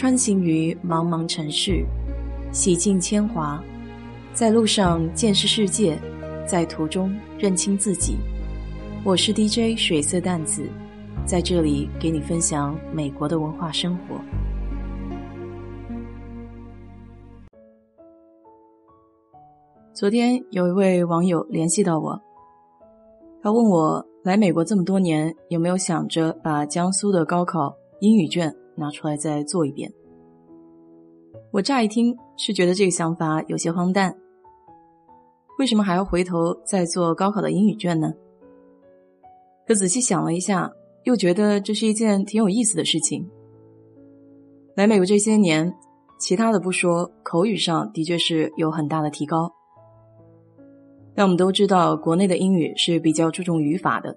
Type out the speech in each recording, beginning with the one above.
穿行于茫茫城市，洗尽铅华，在路上见识世界，在途中认清自己。我是 DJ 水色淡子，在这里给你分享美国的文化生活。昨天有一位网友联系到我，他问我来美国这么多年，有没有想着把江苏的高考英语卷拿出来再做一遍？我乍一听是觉得这个想法有些荒诞，为什么还要回头再做高考的英语卷呢？可仔细想了一下，又觉得这是一件挺有意思的事情。来美国这些年，其他的不说，口语上的确是有很大的提高。但我们都知道，国内的英语是比较注重语法的，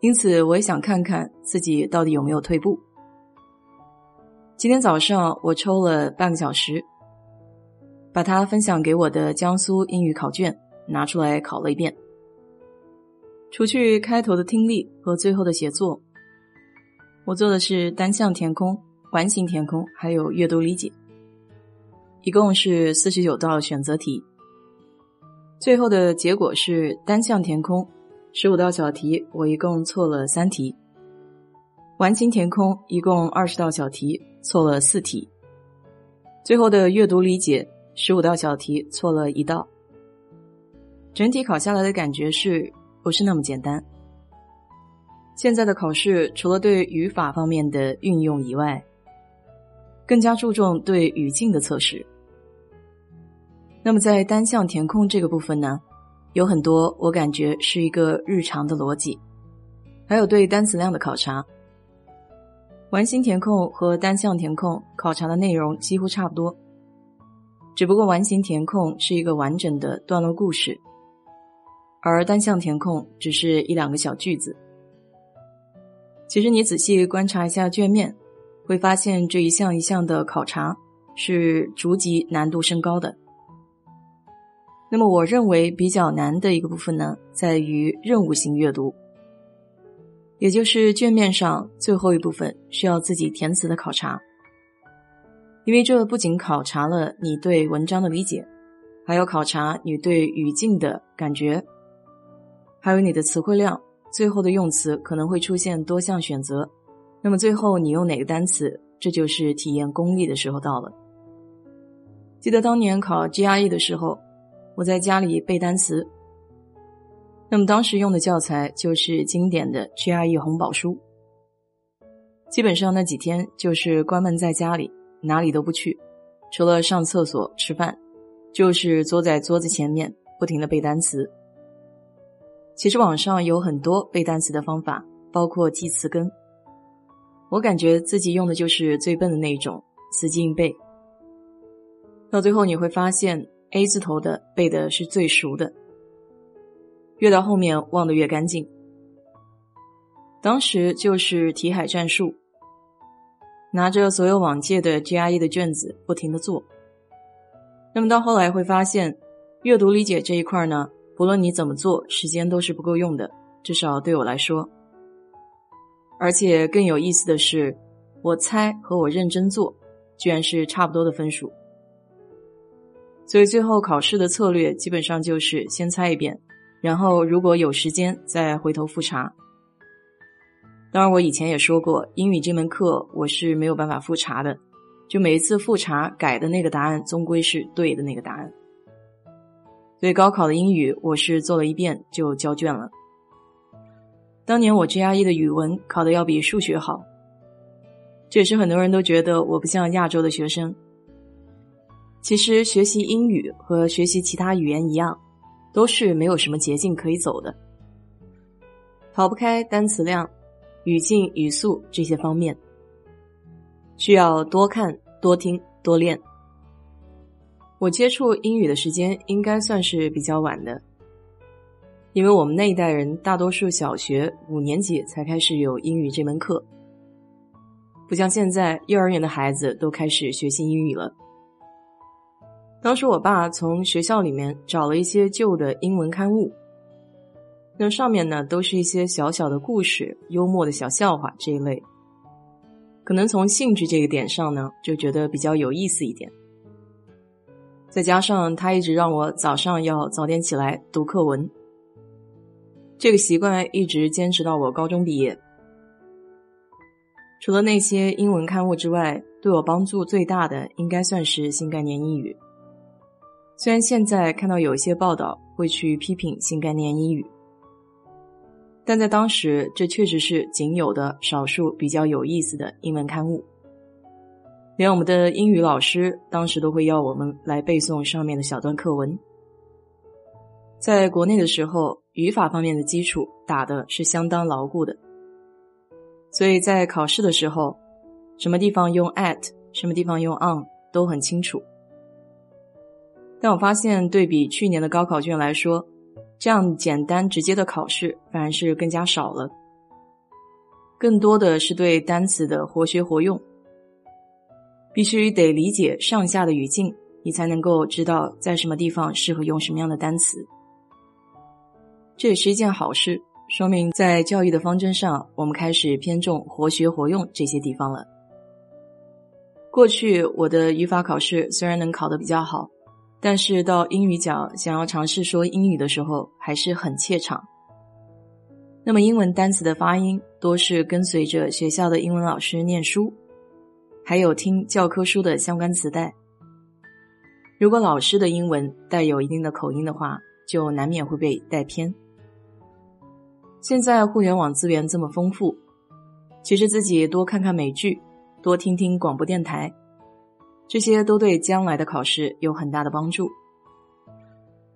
因此我也想看看自己到底有没有退步。今天早上我抽了半个小时，把它分享给我的江苏英语考卷拿出来考了一遍。除去开头的听力和最后的写作，我做的是单项填空、完形填空，还有阅读理解，一共是四十九道选择题。最后的结果是单项填空十五道小题，我一共错了三题；完形填空一共二十道小题，错了四题。最后的阅读理解十五道小题，错了一道。整体考下来的感觉是。不是那么简单。现在的考试除了对语法方面的运用以外，更加注重对语境的测试。那么在单项填空这个部分呢，有很多我感觉是一个日常的逻辑，还有对单词量的考察。完形填空和单项填空考察的内容几乎差不多，只不过完形填空是一个完整的段落故事。而单项填空只是一两个小句子。其实你仔细观察一下卷面，会发现这一项一项的考察是逐级难度升高的。那么我认为比较难的一个部分呢，在于任务型阅读，也就是卷面上最后一部分需要自己填词的考察。因为这不仅考察了你对文章的理解，还要考察你对语境的感觉。还有你的词汇量，最后的用词可能会出现多项选择，那么最后你用哪个单词，这就是体验功力的时候到了。记得当年考 GRE 的时候，我在家里背单词，那么当时用的教材就是经典的 GRE 红宝书，基本上那几天就是关门在家里，哪里都不去，除了上厕所、吃饭，就是坐在桌子前面不停的背单词。其实网上有很多背单词的方法，包括记词根。我感觉自己用的就是最笨的那一种，死记硬背。到最后你会发现，A 字头的背的是最熟的，越到后面忘得越干净。当时就是题海战术，拿着所有往届的 GRE 的卷子不停的做。那么到后来会发现，阅读理解这一块呢。不论你怎么做，时间都是不够用的，至少对我来说。而且更有意思的是，我猜和我认真做，居然是差不多的分数。所以最后考试的策略基本上就是先猜一遍，然后如果有时间再回头复查。当然，我以前也说过，英语这门课我是没有办法复查的，就每一次复查改的那个答案，终归是对的那个答案。对高考的英语，我是做了一遍就交卷了。当年我 GRE 的语文考的要比数学好，这也是很多人都觉得我不像亚洲的学生。其实学习英语和学习其他语言一样，都是没有什么捷径可以走的，逃不开单词量、语境、语速这些方面，需要多看、多听、多练。我接触英语的时间应该算是比较晚的，因为我们那一代人大多数小学五年级才开始有英语这门课，不像现在幼儿园的孩子都开始学习英语了。当时我爸从学校里面找了一些旧的英文刊物，那上面呢都是一些小小的故事、幽默的小笑话这一类。可能从兴趣这个点上呢，就觉得比较有意思一点。再加上他一直让我早上要早点起来读课文，这个习惯一直坚持到我高中毕业。除了那些英文刊物之外，对我帮助最大的应该算是新概念英语。虽然现在看到有一些报道会去批评新概念英语，但在当时，这确实是仅有的少数比较有意思的英文刊物。连我们的英语老师当时都会要我们来背诵上面的小段课文。在国内的时候，语法方面的基础打的是相当牢固的，所以在考试的时候，什么地方用 at，什么地方用 on 都很清楚。但我发现，对比去年的高考卷来说，这样简单直接的考试反而是更加少了，更多的是对单词的活学活用。必须得理解上下的语境，你才能够知道在什么地方适合用什么样的单词。这也是一件好事，说明在教育的方针上，我们开始偏重活学活用这些地方了。过去我的语法考试虽然能考得比较好，但是到英语角想要尝试说英语的时候，还是很怯场。那么英文单词的发音多是跟随着学校的英文老师念书。还有听教科书的相关磁带。如果老师的英文带有一定的口音的话，就难免会被带偏。现在互联网资源这么丰富，其实自己多看看美剧，多听听广播电台，这些都对将来的考试有很大的帮助。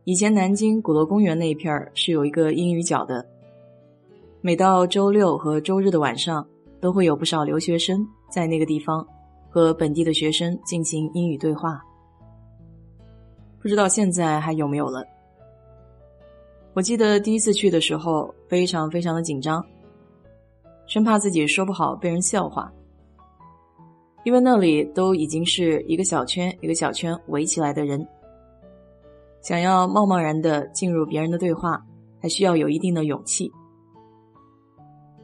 以前南京鼓楼公园那一片儿是有一个英语角的，每到周六和周日的晚上，都会有不少留学生在那个地方。和本地的学生进行英语对话，不知道现在还有没有了。我记得第一次去的时候，非常非常的紧张，生怕自己说不好被人笑话，因为那里都已经是一个小圈一个小圈围起来的人，想要贸贸然的进入别人的对话，还需要有一定的勇气。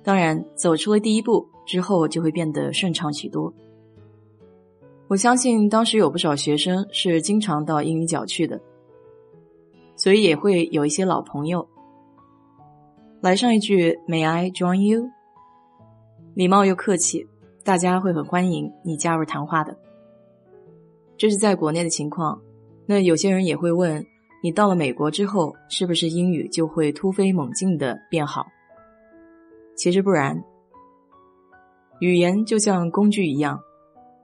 当然，走出了第一步之后，就会变得顺畅许多。我相信当时有不少学生是经常到英语角去的，所以也会有一些老朋友来上一句 “May I join you？” 礼貌又客气，大家会很欢迎你加入谈话的。这是在国内的情况，那有些人也会问你到了美国之后是不是英语就会突飞猛进的变好？其实不然，语言就像工具一样。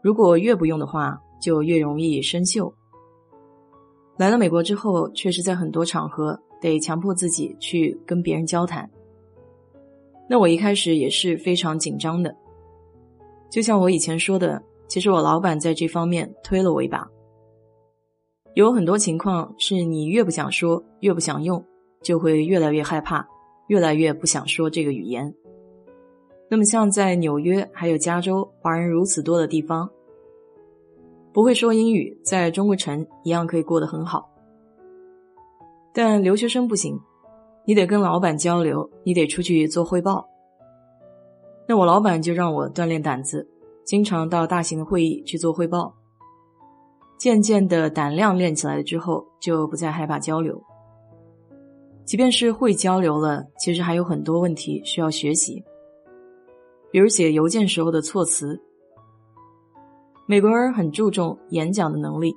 如果越不用的话，就越容易生锈。来了美国之后，确实在很多场合得强迫自己去跟别人交谈。那我一开始也是非常紧张的，就像我以前说的，其实我老板在这方面推了我一把。有很多情况是你越不想说，越不想用，就会越来越害怕，越来越不想说这个语言。那么，像在纽约还有加州，华人如此多的地方，不会说英语，在中国城一样可以过得很好。但留学生不行，你得跟老板交流，你得出去做汇报。那我老板就让我锻炼胆子，经常到大型的会议去做汇报。渐渐的胆量练起来了之后，就不再害怕交流。即便是会交流了，其实还有很多问题需要学习。比如写邮件时候的措辞，美国人很注重演讲的能力。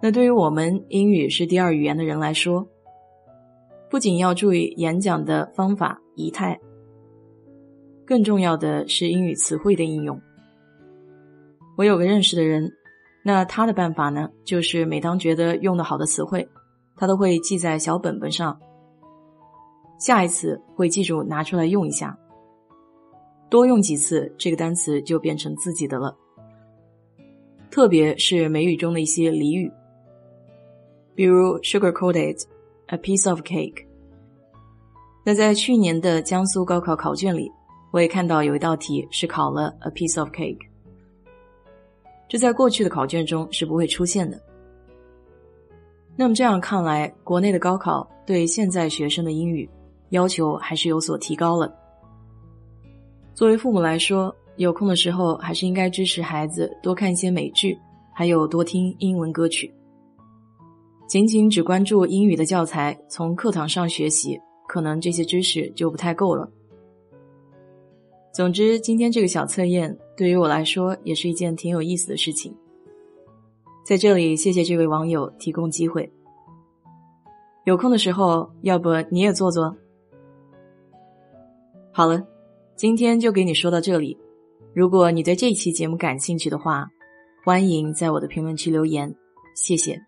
那对于我们英语是第二语言的人来说，不仅要注意演讲的方法仪态，更重要的是英语词汇的应用。我有个认识的人，那他的办法呢，就是每当觉得用的好的词汇，他都会记在小本本上，下一次会记住拿出来用一下。多用几次，这个单词就变成自己的了。特别是美语中的一些俚语，比如 “sugar coated”、“a piece of cake”。那在去年的江苏高考考卷里，我也看到有一道题是考了 “a piece of cake”，这在过去的考卷中是不会出现的。那么这样看来，国内的高考对现在学生的英语要求还是有所提高了。作为父母来说，有空的时候还是应该支持孩子多看一些美剧，还有多听英文歌曲。仅仅只关注英语的教材，从课堂上学习，可能这些知识就不太够了。总之，今天这个小测验对于我来说也是一件挺有意思的事情。在这里，谢谢这位网友提供机会。有空的时候，要不你也做做？好了，今天就给你说到这里。如果你对这期节目感兴趣的话，欢迎在我的评论区留言，谢谢。